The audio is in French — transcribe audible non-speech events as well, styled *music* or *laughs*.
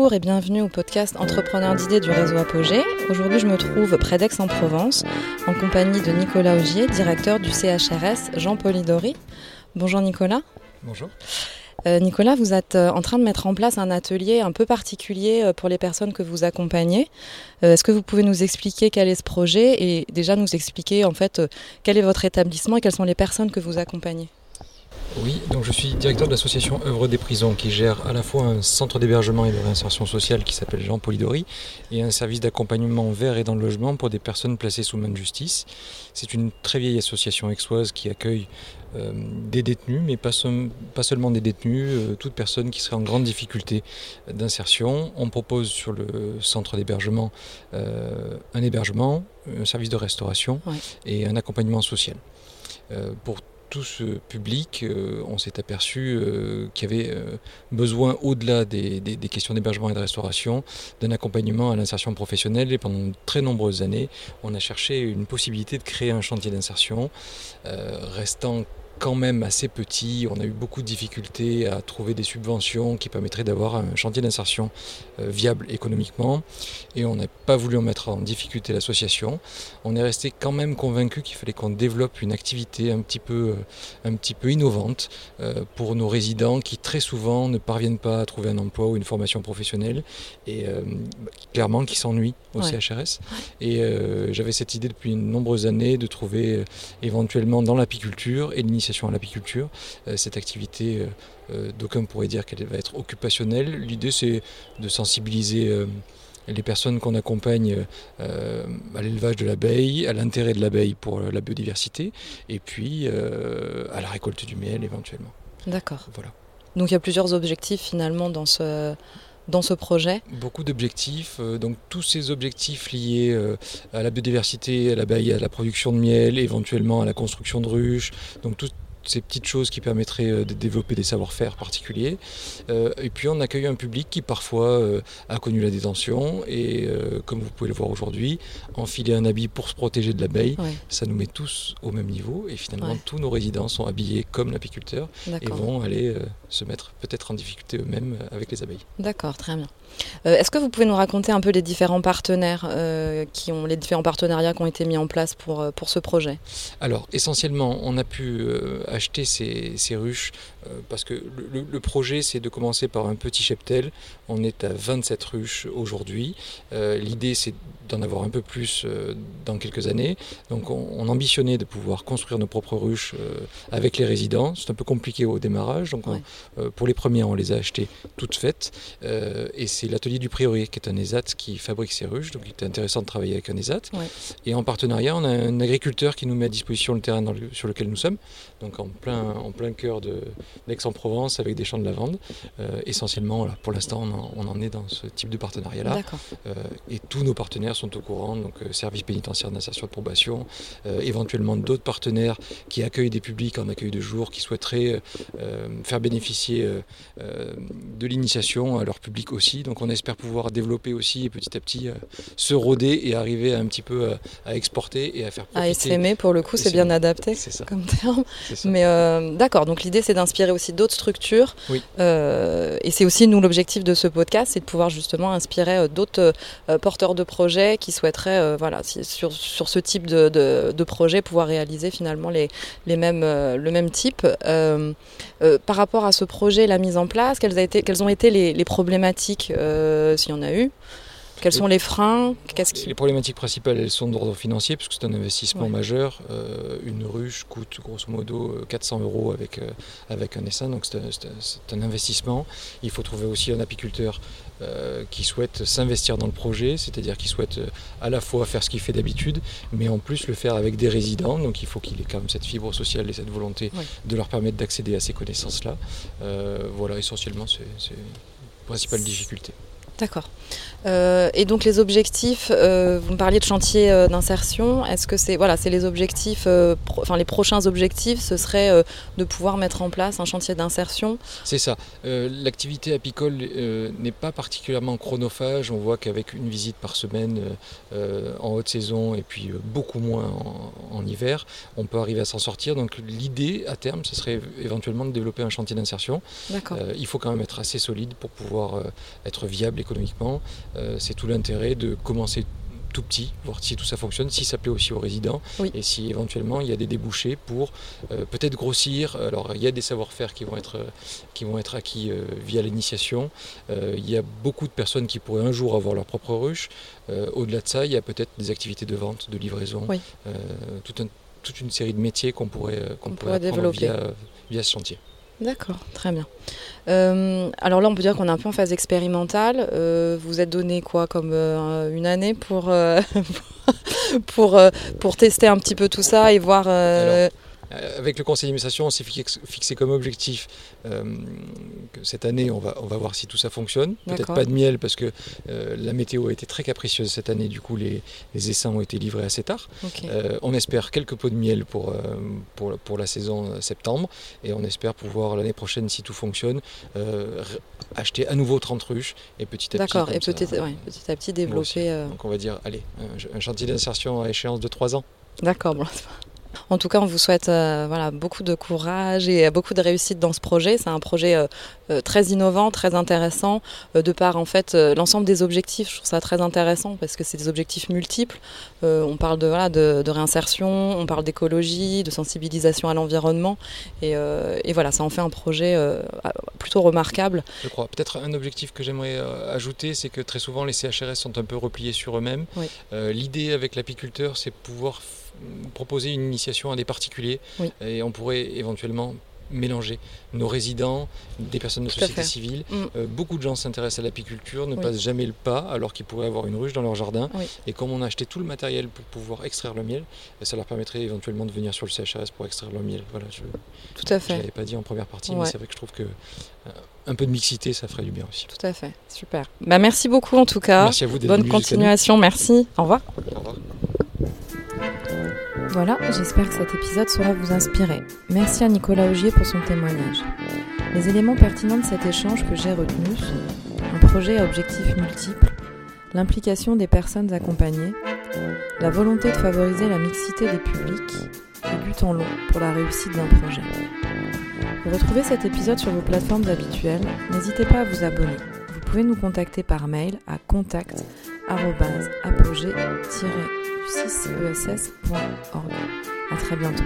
Bonjour et bienvenue au podcast Entrepreneurs d'idées du réseau Apogée. Aujourd'hui, je me trouve près d'Aix-en-Provence en compagnie de Nicolas Augier, directeur du CHRS Jean Polidori. Bonjour Nicolas. Bonjour. Euh, Nicolas, vous êtes euh, en train de mettre en place un atelier un peu particulier euh, pour les personnes que vous accompagnez. Est-ce que vous pouvez nous expliquer quel est ce projet et déjà nous expliquer en fait quel est votre établissement et quelles sont les personnes que vous accompagnez? Oui, donc je suis directeur de l'association Œuvre des prisons qui gère à la fois un centre d'hébergement et de réinsertion sociale qui s'appelle Jean Polidori et un service d'accompagnement vers et dans le logement pour des personnes placées sous main de justice. C'est une très vieille association exoise qui accueille euh, des détenus, mais pas, seulement des détenus, euh, toute personne qui serait en grande difficulté d'insertion. On propose sur le centre d'hébergement euh, un hébergement, un service de restauration et un accompagnement social. pour tout ce public, euh, on s'est aperçu euh, qu'il y avait euh, besoin, au-delà des, questions d'hébergement et de restauration, d'un accompagnement à l'insertion professionnelle. Et pendant de très nombreuses années, on a cherché une possibilité de créer un chantier d'insertion, restant quand même assez petit. On a eu beaucoup de difficultés à trouver des subventions qui permettraient d'avoir un chantier d'insertion euh, viable économiquement. Et on n'a pas voulu en mettre en difficulté l'association. On est resté quand même convaincu qu'il fallait qu'on développe une activité un petit peu, euh, un petit peu innovante euh, pour nos résidents qui très souvent ne parviennent pas à trouver un emploi ou une formation professionnelle et clairement qui s'ennuient au CHRS. Et j'avais cette idée depuis de nombreuses années de trouver éventuellement dans l'apiculture et l'initiative à l'apiculture. Euh, cette activité, euh, euh, d'aucuns pourraient dire qu'elle va être occupationnelle. L'idée, c'est de sensibiliser les personnes qu'on accompagne à l'élevage de l'abeille, à l'intérêt de l'abeille pour la biodiversité, et puis à la récolte du miel éventuellement. D'accord. Voilà. Donc il y a plusieurs objectifs finalement dans ce, dans ce projet Beaucoup d'objectifs, euh, donc tous ces objectifs liés euh, à la biodiversité, à l'abeille, à la production de miel, éventuellement à la construction de ruches, donc tout, ces petites choses qui permettraient euh, de développer des savoir-faire particuliers. Euh, et puis on accueille un public qui parfois euh, a connu la détention et comme vous pouvez le voir aujourd'hui, enfiler un habit pour se protéger de l'abeille, ça nous met tous au même niveau et finalement tous nos résidents sont habillés comme l'apiculteur et vont aller se mettre peut-être en difficulté eux-mêmes avec les abeilles. D'accord, très bien. Est-ce que vous pouvez nous raconter un peu les différents partenaires qui ont les différents partenariats qui ont été mis en place pour, pour ce projet? Alors essentiellement, on a pu acheter ces, ruches parce que le, projet c'est de commencer par un petit cheptel. On est à 27 ruches aujourd'hui. Euh, l'idée c'est d'en avoir un peu plus euh, dans quelques années. Donc on, ambitionnait de pouvoir construire nos propres ruches avec les résidents. C'est un peu compliqué au démarrage. Donc pour les premières on les a achetées toutes faites. et c'est l'atelier du Priori qui est un ESAT qui fabrique ces ruches. Donc il était intéressant de travailler avec un ESAT. Et en partenariat on a un agriculteur qui nous met à disposition le terrain sur lequel nous sommes. Donc en plein, en plein cœur d'Aix-en-Provence avec des champs de lavande. Euh, essentiellement, pour l'instant, on, en est dans ce type de partenariat-là. Euh, et tous nos partenaires sont au courant, donc euh, service pénitentiaire d'insertion de probation, éventuellement d'autres partenaires qui accueillent des publics en accueil de jour, qui souhaiteraient faire bénéficier de l'initiation à leur public aussi. Donc on espère pouvoir développer aussi et petit à petit se roder et arriver un petit peu à, exporter et à faire profiter. À s'aimer, pour le coup, c'est bien adapté comme terme. Mais d'accord, donc l'idée c'est d'inspirer aussi d'autres structures. Euh, et c'est aussi nous l'objectif de ce podcast, c'est de pouvoir justement inspirer euh, d'autres porteurs de projets qui souhaiteraient, voilà, sur, sur, ce type de, de, projet, pouvoir réaliser finalement les, les mêmes, le même type. par rapport à ce projet, la mise en place, quelles, a été, quelles ont été les, les problématiques, s'il y en a eu? Quels sont les freins Les problématiques principales, elles sont d'ordre financier, puisque c'est un investissement majeur. Euh, une ruche coûte grosso modo 400 euh, euros avec, euh, avec un essaim, donc c'est un, investissement. Il faut trouver aussi un apiculteur qui souhaite s'investir dans le projet, c'est-à-dire qui souhaite à la fois faire ce qu'il fait d'habitude, mais en plus le faire avec des résidents. Donc il faut qu'il ait quand même cette fibre sociale et cette volonté de leur permettre d'accéder à ces connaissances-là. voilà, essentiellement, c'est la principale difficulté. D'accord. Euh, et donc les objectifs, euh, vous me parliez de chantier euh, d'insertion. Est-ce que c'est voilà, c'est les objectifs, enfin les prochains objectifs, ce serait de pouvoir mettre en place un chantier d'insertion? C'est ça. L'activité apicole n'est pas particulièrement chronophage. On voit qu'avec une visite par semaine en haute saison et puis beaucoup moins en, hiver, on peut arriver à s'en sortir. Donc l'idée à terme, ce serait éventuellement de développer un chantier d'insertion. il faut quand même être assez solide pour pouvoir être viable et économiquement. c'est tout l'intérêt de commencer tout petit, voir si tout ça fonctionne, si ça plaît aussi aux résidents, et si éventuellement il y a des débouchés pour euh, peut-être grossir. Alors il y a des savoir-faire qui vont être, qui vont être acquis euh, via l'initiation. Euh, il y a beaucoup de personnes qui pourraient un jour avoir leur propre ruche. Au-delà de ça, il y a peut-être des activités de vente, de livraison, toute une série de métiers qu'on pourrait, qu'on pourrait, développer via ce chantier. D'accord, très bien. Euh, alors là, on peut dire qu'on est un peu en phase expérimentale. Euh, vous êtes donné quoi comme euh, une année pour, *laughs* pour, pour tester un petit peu tout ça et voir. Euh, avec le conseil d'administration, on s'est fixé comme objectif euh, que cette année, on va, on va voir si tout ça fonctionne. Peut-être pas de miel parce que euh, la météo a été très capricieuse cette année, du coup les, les essaims ont été livrés assez tard. on espère quelques pots de miel pour, pour, pour, la saison septembre et on espère pouvoir l'année prochaine, si tout fonctionne, acheter à nouveau 30 ruches et petit à petit. D'accord, et petit, petit, à petit développer. Donc on va dire, allez, un, un chantier d'insertion à échéance de 3 ans. D'accord, bon, *laughs* en tout cas, on vous souhaite euh, voilà, beaucoup de courage et beaucoup de réussite dans ce projet. C'est un projet euh, euh, très innovant, très intéressant, de par en fait l'ensemble des objectifs. Je trouve ça très intéressant parce que c'est des objectifs multiples. on parle de, voilà, de, réinsertion, on parle d'écologie, de sensibilisation à l'environnement. Et, voilà, ça en fait un projet plutôt remarquable. Je crois. Peut-être un objectif que j'aimerais ajouter, c'est que très souvent les CHRS sont un peu repliés sur eux-mêmes. L'idée avec l'apiculteur, c'est pouvoir proposer une initiation à des particuliers et on pourrait éventuellement mélanger nos résidents, des personnes de société civile. Mm. Euh, beaucoup de gens s'intéressent à l'apiculture, ne passent jamais le pas alors qu'ils pourraient avoir une ruche dans leur jardin. Et comme on a acheté tout le matériel pour pouvoir extraire le miel, ça leur permettrait éventuellement de venir sur le CHRS pour extraire leur miel. Voilà, je, tout à fait. Je l'avais pas dit en première partie, mais c'est vrai que je trouve que euh, un peu de mixité, ça ferait du bien aussi. Tout à fait, super. Bah, merci beaucoup en tout cas. Merci à vous. Bonne continuation, merci. Au revoir. Au revoir. Voilà, j'espère que cet épisode saura vous inspirer. Merci à Nicolas Augier pour son témoignage. Les éléments pertinents de cet échange que j'ai retenus sont un projet à objectifs multiples, l'implication des personnes accompagnées, la volonté de favoriser la mixité des publics et du temps long pour la réussite d'un projet. Pour retrouver cet épisode sur vos plateformes habituelles, n'hésitez pas à vous abonner. Vous pouvez nous contacter par mail à contact@apogée- 6ess.org. À très bientôt.